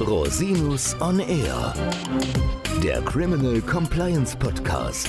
Rosinus on Air, der Criminal Compliance Podcast.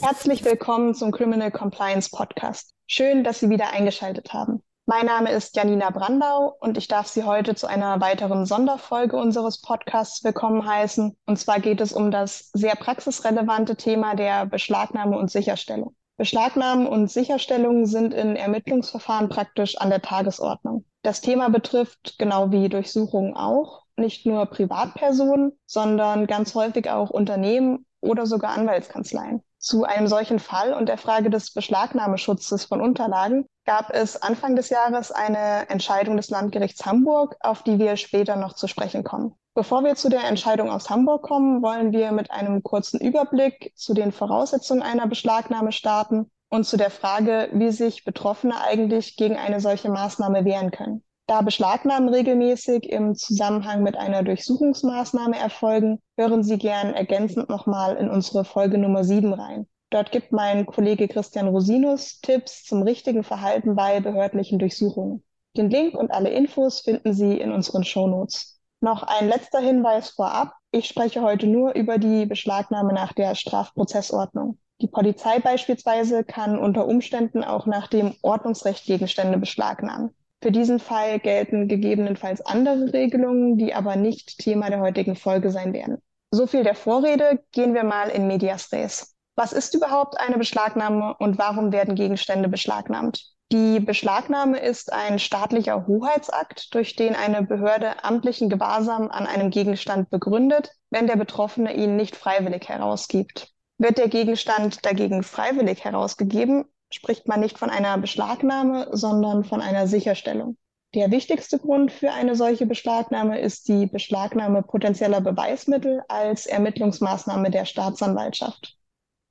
Herzlich willkommen zum Criminal Compliance Podcast. Schön, dass Sie wieder eingeschaltet haben. Mein Name ist Janina Brandau und ich darf Sie heute zu einer weiteren Sonderfolge unseres Podcasts willkommen heißen. Und zwar geht es um das sehr praxisrelevante Thema der Beschlagnahme und Sicherstellung. Beschlagnahmen und Sicherstellungen sind in Ermittlungsverfahren praktisch an der Tagesordnung. Das Thema betrifft, genau wie Durchsuchungen auch, nicht nur Privatpersonen, sondern ganz häufig auch Unternehmen oder sogar Anwaltskanzleien. Zu einem solchen Fall und der Frage des Beschlagnahmeschutzes von Unterlagen gab es Anfang des Jahres eine Entscheidung des Landgerichts Hamburg, auf die wir später noch zu sprechen kommen. Bevor wir zu der Entscheidung aus Hamburg kommen, wollen wir mit einem kurzen Überblick zu den Voraussetzungen einer Beschlagnahme starten und zu der Frage, wie sich Betroffene eigentlich gegen eine solche Maßnahme wehren können. Da Beschlagnahmen regelmäßig im Zusammenhang mit einer Durchsuchungsmaßnahme erfolgen, hören Sie gern ergänzend nochmal in unsere Folge Nummer 7 rein. Dort gibt mein Kollege Christian Rosinus Tipps zum richtigen Verhalten bei behördlichen Durchsuchungen. Den Link und alle Infos finden Sie in unseren Shownotes. Noch ein letzter Hinweis vorab. Ich spreche heute nur über die Beschlagnahme nach der Strafprozessordnung. Die Polizei beispielsweise kann unter Umständen auch nach dem Ordnungsrecht Gegenstände beschlagnahmen. Für diesen Fall gelten gegebenenfalls andere Regelungen, die aber nicht Thema der heutigen Folge sein werden. So viel der Vorrede, gehen wir mal in medias res. Was ist überhaupt eine Beschlagnahme und warum werden Gegenstände beschlagnahmt? Die Beschlagnahme ist ein staatlicher Hoheitsakt, durch den eine Behörde amtlichen Gewahrsam an einem Gegenstand begründet, wenn der Betroffene ihn nicht freiwillig herausgibt. Wird der Gegenstand dagegen freiwillig herausgegeben, spricht man nicht von einer Beschlagnahme, sondern von einer Sicherstellung. Der wichtigste Grund für eine solche Beschlagnahme ist die Beschlagnahme potenzieller Beweismittel als Ermittlungsmaßnahme der Staatsanwaltschaft.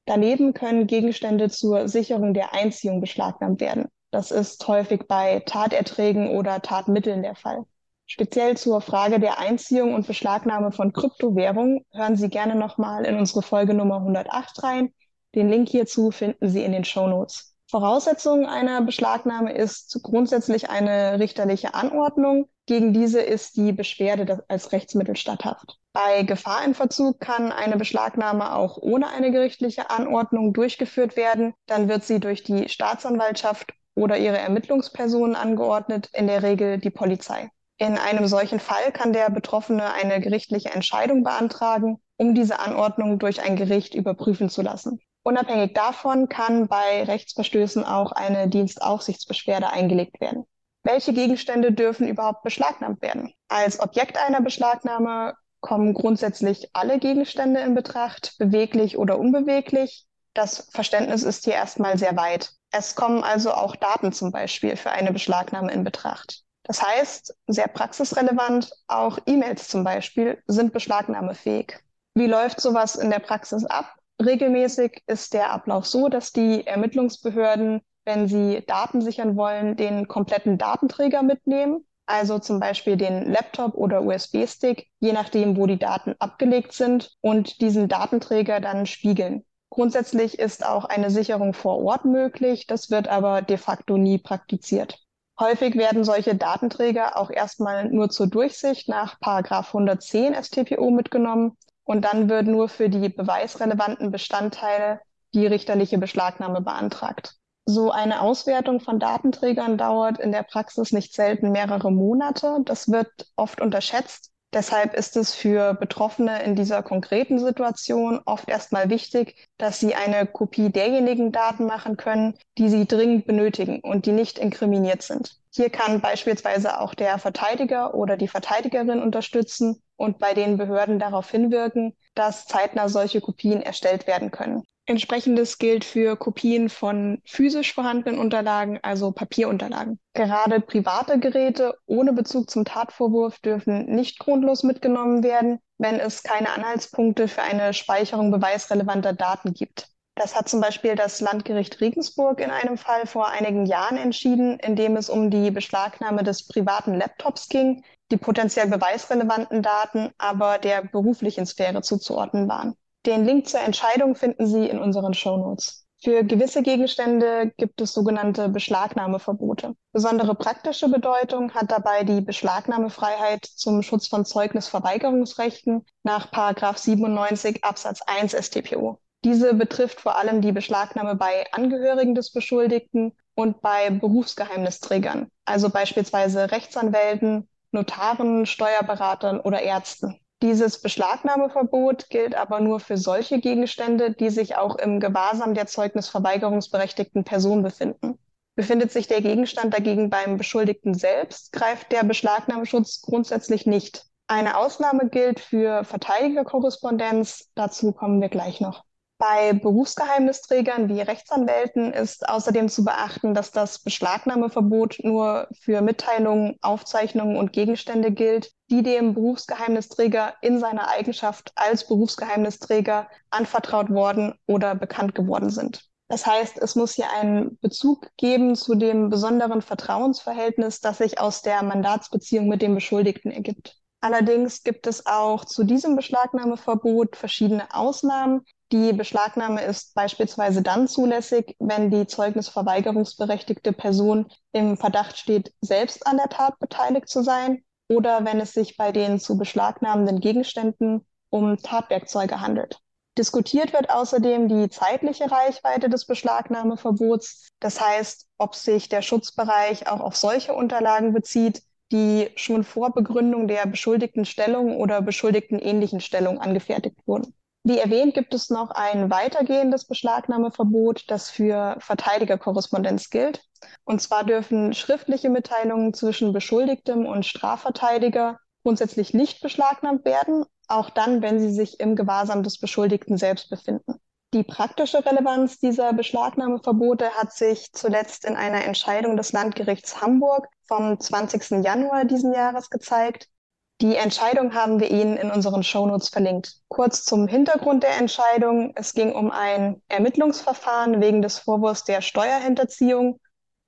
Daneben können Gegenstände zur Sicherung der Einziehung beschlagnahmt werden. Das ist häufig bei Taterträgen oder Tatmitteln der Fall. Speziell zur Frage der Einziehung und Beschlagnahme von Kryptowährungen hören Sie gerne nochmal in unsere Folge Nummer 108 rein. Den Link hierzu finden Sie in den Show Notes. Voraussetzung einer Beschlagnahme ist grundsätzlich eine richterliche Anordnung. Gegen diese ist die Beschwerde als Rechtsmittel statthaft. Bei Gefahr in Verzug kann eine Beschlagnahme auch ohne eine gerichtliche Anordnung durchgeführt werden. Dann wird sie durch die Staatsanwaltschaft oder ihre Ermittlungspersonen angeordnet, in der Regel die Polizei. In einem solchen Fall kann der Betroffene eine gerichtliche Entscheidung beantragen, um diese Anordnung durch ein Gericht überprüfen zu lassen. Unabhängig davon kann bei Rechtsverstößen auch eine Dienstaufsichtsbeschwerde eingelegt werden. Welche Gegenstände dürfen überhaupt beschlagnahmt werden? Als Objekt einer Beschlagnahme kommen grundsätzlich alle Gegenstände in Betracht, beweglich oder unbeweglich. Das Verständnis ist hier erstmal sehr weit. Es kommen also auch Daten zum Beispiel für eine Beschlagnahme in Betracht. Das heißt, sehr praxisrelevant, auch E-Mails zum Beispiel sind beschlagnahmefähig. Wie läuft sowas in der Praxis ab? Regelmäßig ist der Ablauf so, dass die Ermittlungsbehörden, wenn sie Daten sichern wollen, den kompletten Datenträger mitnehmen, also zum Beispiel den Laptop oder USB-Stick, je nachdem, wo die Daten abgelegt sind und diesen Datenträger dann spiegeln. Grundsätzlich ist auch eine Sicherung vor Ort möglich, das wird aber de facto nie praktiziert. Häufig werden solche Datenträger auch erstmal nur zur Durchsicht nach 110 StPO mitgenommen und dann wird nur für die beweisrelevanten Bestandteile die richterliche Beschlagnahme beantragt. So eine Auswertung von Datenträgern dauert in der Praxis nicht selten mehrere Monate. Das wird oft unterschätzt. Deshalb ist es für Betroffene in dieser konkreten Situation oft erstmal wichtig, dass sie eine Kopie derjenigen Daten machen können, die sie dringend benötigen und die nicht inkriminiert sind. Hier kann beispielsweise auch der Verteidiger oder die Verteidigerin unterstützen und bei den Behörden darauf hinwirken, dass zeitnah solche Kopien erstellt werden können. Entsprechendes gilt für Kopien von physisch vorhandenen Unterlagen, also Papierunterlagen. Gerade private Geräte ohne Bezug zum Tatvorwurf dürfen nicht grundlos mitgenommen werden, wenn es keine Anhaltspunkte für eine Speicherung beweisrelevanter Daten gibt. Das hat zum Beispiel das Landgericht Regensburg in einem Fall vor einigen Jahren entschieden, in dem es um die Beschlagnahme des privaten Laptops ging, die potenziell beweisrelevanten Daten aber der beruflichen Sphäre zuzuordnen waren. Den Link zur Entscheidung finden Sie in unseren Shownotes. Für gewisse Gegenstände gibt es sogenannte Beschlagnahmeverbote. Besondere praktische Bedeutung hat dabei die Beschlagnahmefreiheit zum Schutz von Zeugnisverweigerungsrechten nach 97 Absatz 1 StPO. Diese betrifft vor allem die Beschlagnahme bei Angehörigen des Beschuldigten und bei Berufsgeheimnisträgern, also beispielsweise Rechtsanwälten, Notaren, Steuerberatern oder Ärzten. Dieses Beschlagnahmeverbot gilt aber nur für solche Gegenstände, die sich auch im Gewahrsam der zeugnisverweigerungsberechtigten Person befinden. Befindet sich der Gegenstand dagegen beim Beschuldigten selbst, greift der Beschlagnahmeschutz grundsätzlich nicht. Eine Ausnahme gilt für Verteidigerkorrespondenz, dazu kommen wir gleich noch. Bei Berufsgeheimnisträgern wie Rechtsanwälten ist außerdem zu beachten, dass das Beschlagnahmeverbot nur für Mitteilungen, Aufzeichnungen und Gegenstände gilt, die dem Berufsgeheimnisträger in seiner Eigenschaft als Berufsgeheimnisträger anvertraut worden oder bekannt geworden sind. Das heißt, es muss hier einen Bezug geben zu dem besonderen Vertrauensverhältnis, das sich aus der Mandatsbeziehung mit dem Beschuldigten ergibt. Allerdings gibt es auch zu diesem Beschlagnahmeverbot verschiedene Ausnahmen, die Beschlagnahme ist beispielsweise dann zulässig, wenn die zeugnisverweigerungsberechtigte Person im Verdacht steht, selbst an der Tat beteiligt zu sein oder wenn es sich bei den zu beschlagnahmenden Gegenständen um Tatwerkzeuge handelt. Diskutiert wird außerdem die zeitliche Reichweite des Beschlagnahmeverbots, das heißt, ob sich der Schutzbereich auch auf solche Unterlagen bezieht, die schon vor Begründung der beschuldigten Stellung oder beschuldigten ähnlichen Stellung angefertigt wurden. Wie erwähnt, gibt es noch ein weitergehendes Beschlagnahmeverbot, das für Verteidigerkorrespondenz gilt. Und zwar dürfen schriftliche Mitteilungen zwischen Beschuldigtem und Strafverteidiger grundsätzlich nicht beschlagnahmt werden, auch dann, wenn sie sich im Gewahrsam des Beschuldigten selbst befinden. Die praktische Relevanz dieser Beschlagnahmeverbote hat sich zuletzt in einer Entscheidung des Landgerichts Hamburg vom 20. Januar diesen Jahres gezeigt. Die Entscheidung haben wir Ihnen in unseren Shownotes verlinkt. Kurz zum Hintergrund der Entscheidung. Es ging um ein Ermittlungsverfahren wegen des Vorwurfs der Steuerhinterziehung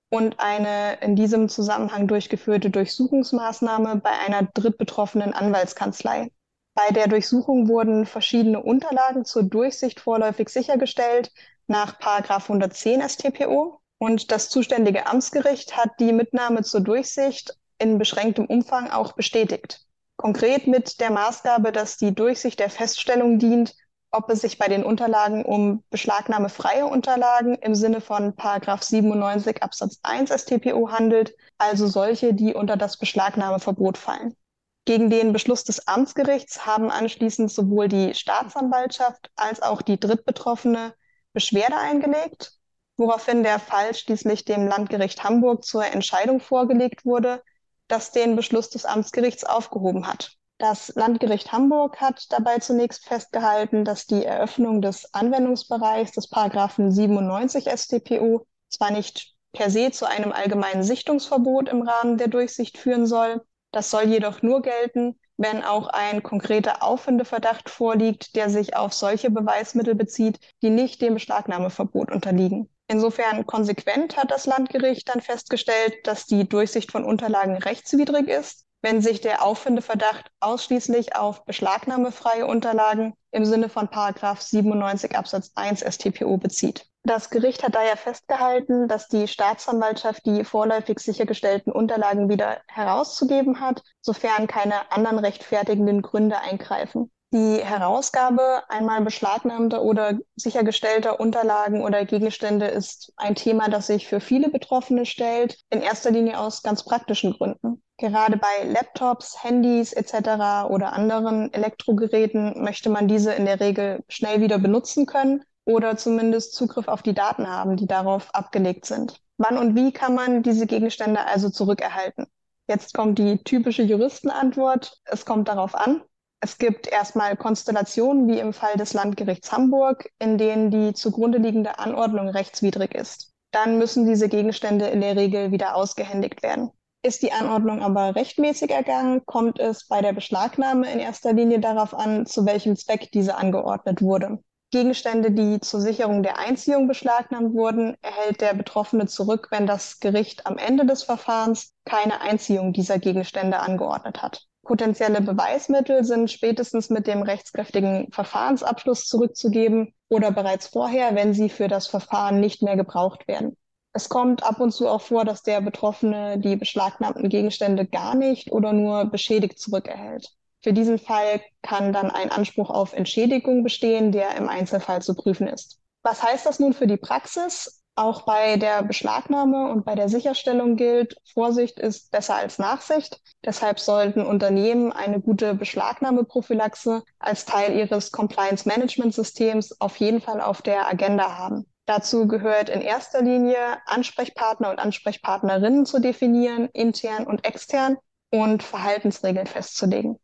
und eine in diesem Zusammenhang durchgeführte Durchsuchungsmaßnahme bei einer drittbetroffenen Anwaltskanzlei. Bei der Durchsuchung wurden verschiedene Unterlagen zur Durchsicht vorläufig sichergestellt nach 110 StPO und das zuständige Amtsgericht hat die Mitnahme zur Durchsicht in beschränktem Umfang auch bestätigt. Konkret mit der Maßgabe, dass die Durchsicht der Feststellung dient, ob es sich bei den Unterlagen um beschlagnahmefreie Unterlagen im Sinne von 97 Absatz 1 StPO handelt, also solche, die unter das Beschlagnahmeverbot fallen. Gegen den Beschluss des Amtsgerichts haben anschließend sowohl die Staatsanwaltschaft als auch die Drittbetroffene Beschwerde eingelegt, woraufhin der Fall schließlich dem Landgericht Hamburg zur Entscheidung vorgelegt wurde, das den Beschluss des Amtsgerichts aufgehoben hat. Das Landgericht Hamburg hat dabei zunächst festgehalten, dass die Eröffnung des Anwendungsbereichs des Paragraphen 97 StPO zwar nicht per se zu einem allgemeinen Sichtungsverbot im Rahmen der Durchsicht führen soll, das soll jedoch nur gelten, wenn auch ein konkreter Auffindeverdacht vorliegt, der sich auf solche Beweismittel bezieht, die nicht dem Beschlagnahmeverbot unterliegen. Insofern konsequent hat das Landgericht dann festgestellt, dass die Durchsicht von Unterlagen rechtswidrig ist, wenn sich der Auffindeverdacht ausschließlich auf beschlagnahmefreie Unterlagen im Sinne von 97 Absatz 1 StPO bezieht. Das Gericht hat daher festgehalten, dass die Staatsanwaltschaft die vorläufig sichergestellten Unterlagen wieder herauszugeben hat, sofern keine anderen rechtfertigenden Gründe eingreifen. Die Herausgabe einmal beschlagnahmter oder sichergestellter Unterlagen oder Gegenstände ist ein Thema, das sich für viele Betroffene stellt, in erster Linie aus ganz praktischen Gründen. Gerade bei Laptops, Handys etc. oder anderen Elektrogeräten möchte man diese in der Regel schnell wieder benutzen können oder zumindest Zugriff auf die Daten haben, die darauf abgelegt sind. Wann und wie kann man diese Gegenstände also zurückerhalten? Jetzt kommt die typische Juristenantwort. Es kommt darauf an. Es gibt erstmal Konstellationen wie im Fall des Landgerichts Hamburg, in denen die zugrunde liegende Anordnung rechtswidrig ist. Dann müssen diese Gegenstände in der Regel wieder ausgehändigt werden. Ist die Anordnung aber rechtmäßig ergangen, kommt es bei der Beschlagnahme in erster Linie darauf an, zu welchem Zweck diese angeordnet wurde. Gegenstände, die zur Sicherung der Einziehung beschlagnahmt wurden, erhält der Betroffene zurück, wenn das Gericht am Ende des Verfahrens keine Einziehung dieser Gegenstände angeordnet hat. Potenzielle Beweismittel sind spätestens mit dem rechtskräftigen Verfahrensabschluss zurückzugeben. oder bereits vorher, wenn sie für das Verfahren nicht mehr gebraucht werden. Es kommt ab und zu auch vor, dass der Betroffene die beschlagnahmten Gegenstände gar nicht oder nur beschädigt zurückerhält. Für diesen Fall kann dann ein Anspruch auf Entschädigung bestehen, der im Einzelfall zu prüfen ist. Was heißt das nun für die Praxis? Auch bei der Beschlagnahme und bei der Sicherstellung gilt, Vorsicht ist besser als Nachsicht. Deshalb sollten Unternehmen eine gute Beschlagnahmeprophylaxe als Teil ihres Compliance Management Systems auf jeden Fall auf der Agenda haben. Dazu gehört in erster Linie Ansprechpartner und Ansprechpartnerinnen zu definieren, intern und extern und Verhaltensregeln festzulegen.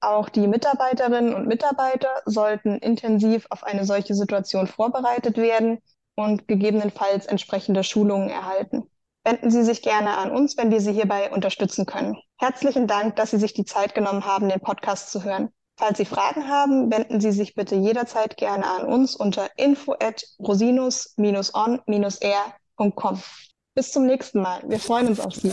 Auch die Mitarbeiterinnen und Mitarbeiter sollten intensiv auf eine solche Situation vorbereitet werden und gegebenenfalls entsprechende Schulungen erhalten. Wenden Sie sich gerne an uns, wenn wir Sie hierbei unterstützen können. Herzlichen Dank, dass Sie sich die Zeit genommen haben, den Podcast zu hören. Falls Sie Fragen haben, wenden Sie sich bitte jederzeit gerne an uns unter info at rosinus-on-r.com. Bis zum nächsten Mal. Wir freuen uns auf Sie.